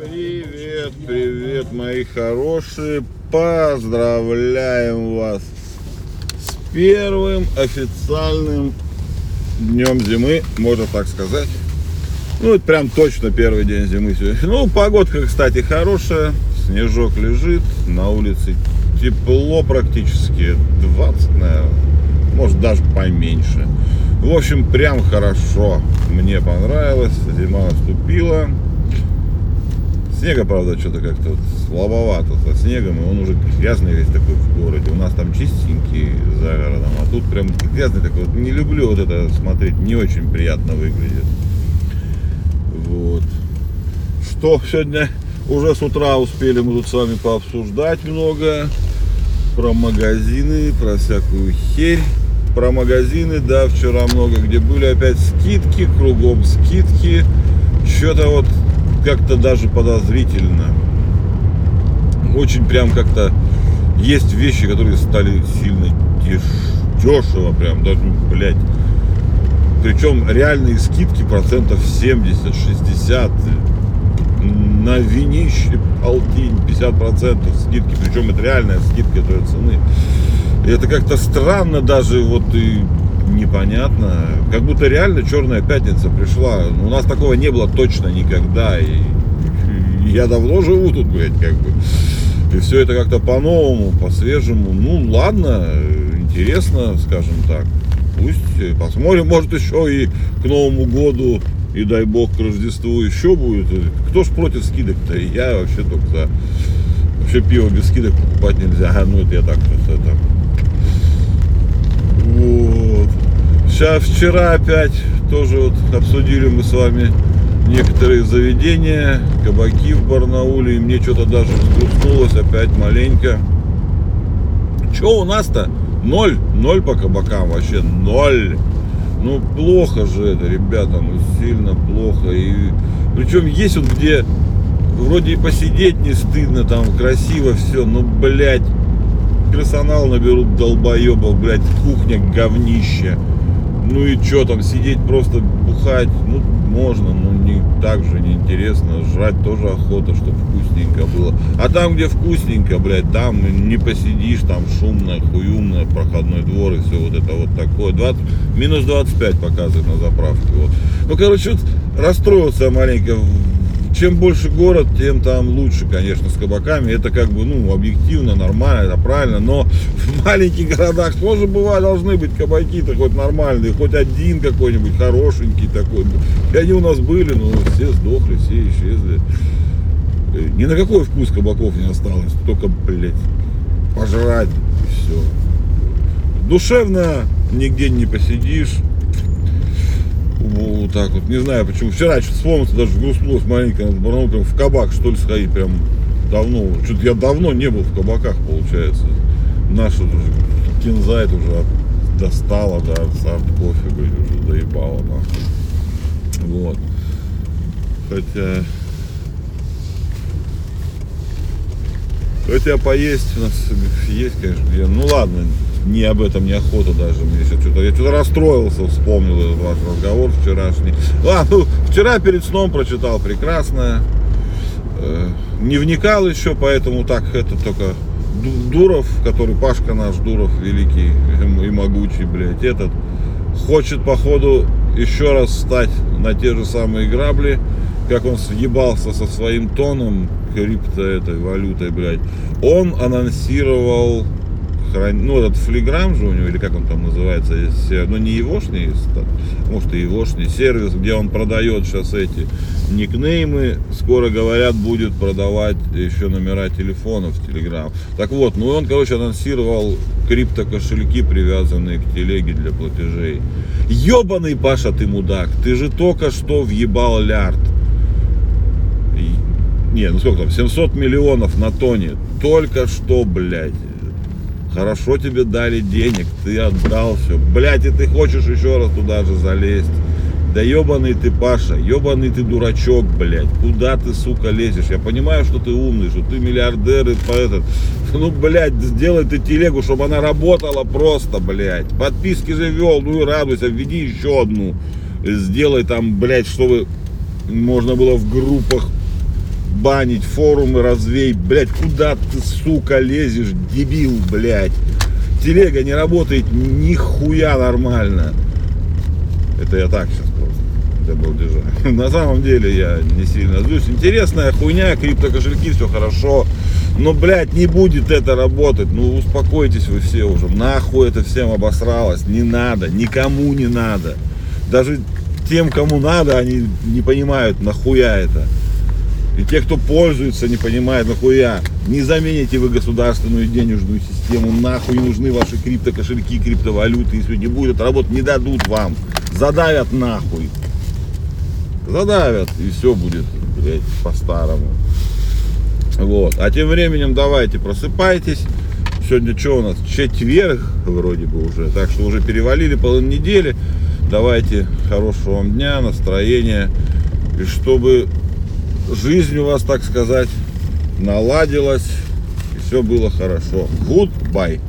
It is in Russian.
Привет, привет, мои хорошие. Поздравляем вас с первым официальным днем зимы, можно так сказать. Ну, это прям точно первый день зимы сегодня. Ну, погодка, кстати, хорошая. Снежок лежит, на улице тепло практически. 20, наверное, может даже поменьше. В общем, прям хорошо. Мне понравилось. Зима наступила. Снега, правда, что-то как-то вот слабовато со снегом, и он уже грязный весь такой в городе. У нас там чистенький за городом, а тут прям грязный такой. Вот не люблю вот это смотреть, не очень приятно выглядит. Вот. Что сегодня уже с утра успели мы тут с вами пообсуждать много про магазины, про всякую херь. Про магазины, да, вчера много где были опять скидки, кругом скидки. Что-то вот как-то даже подозрительно. Очень прям как-то есть вещи, которые стали сильно деш... дешево прям, даже, блядь. Причем реальные скидки процентов 70-60 на винище полтинь 50% скидки, причем это реальная скидка той цены. И это как-то странно даже вот и непонятно. Как будто реально черная пятница пришла. У нас такого не было точно никогда. И, я давно живу тут, блядь, как бы. И все это как-то по-новому, по-свежему. Ну, ладно, интересно, скажем так. Пусть посмотрим, может еще и к Новому году, и дай бог к Рождеству еще будет. Кто ж против скидок-то? Я вообще только за. Вообще пиво без скидок покупать нельзя. А, ну это я так, это, вот. Сейчас вчера опять тоже вот обсудили мы с вами некоторые заведения, кабаки в Барнауле, и мне что-то даже взгрустнулось опять маленько. Что у нас-то? Ноль, ноль по кабакам вообще, ноль. Ну плохо же это, ребята, ну сильно плохо. И причем есть вот где вроде и посидеть не стыдно, там красиво все, но, блядь, персонал наберут долбоебов, блядь, кухня говнище. Ну и что там, сидеть просто бухать, ну можно, но не так же неинтересно. Жрать тоже охота, чтобы вкусненько было. А там, где вкусненько, блядь, там не посидишь, там шумно, хуюмно, проходной двор и все вот это вот такое. 20, минус 25 показывает на заправке. Вот. Ну, короче, вот расстроился маленько чем больше город, тем там лучше, конечно, с кабаками. Это как бы, ну, объективно, нормально, это правильно. Но в маленьких городах тоже бывает, должны быть кабаки-то хоть нормальные, хоть один какой-нибудь хорошенький такой. И они у нас были, но все сдохли, все исчезли. Ни на какой вкус кабаков не осталось, только, блядь, пожрать все. Душевно нигде не посидишь вот так вот, не знаю почему. Вчера что-то вспомнился, даже грустнулось маленько, надо прям в кабак что ли сходить, прям давно. Что-то я давно не был в кабаках, получается. Наша уже кинза это уже достала, да, сам кофе, говорит, уже доебала, нахуй. Вот. Хотя... Хотя поесть у нас есть, конечно, где. Ну ладно, не об этом неохота даже. Мне сейчас что-то, я что-то расстроился, вспомнил этот ваш разговор вчерашний. А, ну, вчера перед сном прочитал прекрасно. Э, не вникал еще, поэтому так это только Дуров, который Пашка наш Дуров великий и могучий, блядь, этот хочет походу еще раз встать на те же самые грабли, как он съебался со своим тоном крипто этой валютой, блядь. Он анонсировал хран... ну, этот флиграм же у него, или как он там называется, ну, не егошний, может, и егошний сервис, где он продает сейчас эти никнеймы, скоро, говорят, будет продавать еще номера телефонов в Телеграм. Так вот, ну, он, короче, анонсировал крипто кошельки, привязанные к телеге для платежей. Ебаный Паша, ты мудак, ты же только что въебал лярд. Не, ну сколько там, 700 миллионов на тоне. Только что, блядь. Хорошо тебе дали денег, ты отдал все. Блять, и ты хочешь еще раз туда же залезть. Да ебаный ты, Паша, ебаный ты дурачок, блядь. Куда ты, сука, лезешь? Я понимаю, что ты умный, что ты миллиардер и по этот. Ну, блядь, сделай ты телегу, чтобы она работала просто, блядь. Подписки же вел, ну и радуйся, введи еще одну. Сделай там, блядь, чтобы можно было в группах банить, форумы развей. Блядь, куда ты, сука, лезешь, дебил, блядь. Телега не работает нихуя нормально. Это я так сейчас просто. для балдежа. На самом деле я не сильно злюсь. Интересная хуйня, криптокошельки, все хорошо. Но, блядь, не будет это работать. Ну, успокойтесь вы все уже. Нахуй это всем обосралось. Не надо. Никому не надо. Даже тем, кому надо, они не понимают, нахуя это. И те, кто пользуется, не понимают, нахуя. Не замените вы государственную денежную систему. Нахуй нужны ваши криптокошельки, криптовалюты. Если не будет работать, не дадут вам. Задавят нахуй. Задавят, и все будет, блядь, по-старому. Вот. А тем временем давайте просыпайтесь. Сегодня что у нас? Четверг вроде бы уже. Так что уже перевалили половину недели. Давайте хорошего вам дня, настроения. И чтобы жизнь у вас, так сказать, наладилась. И все было хорошо. Goodbye.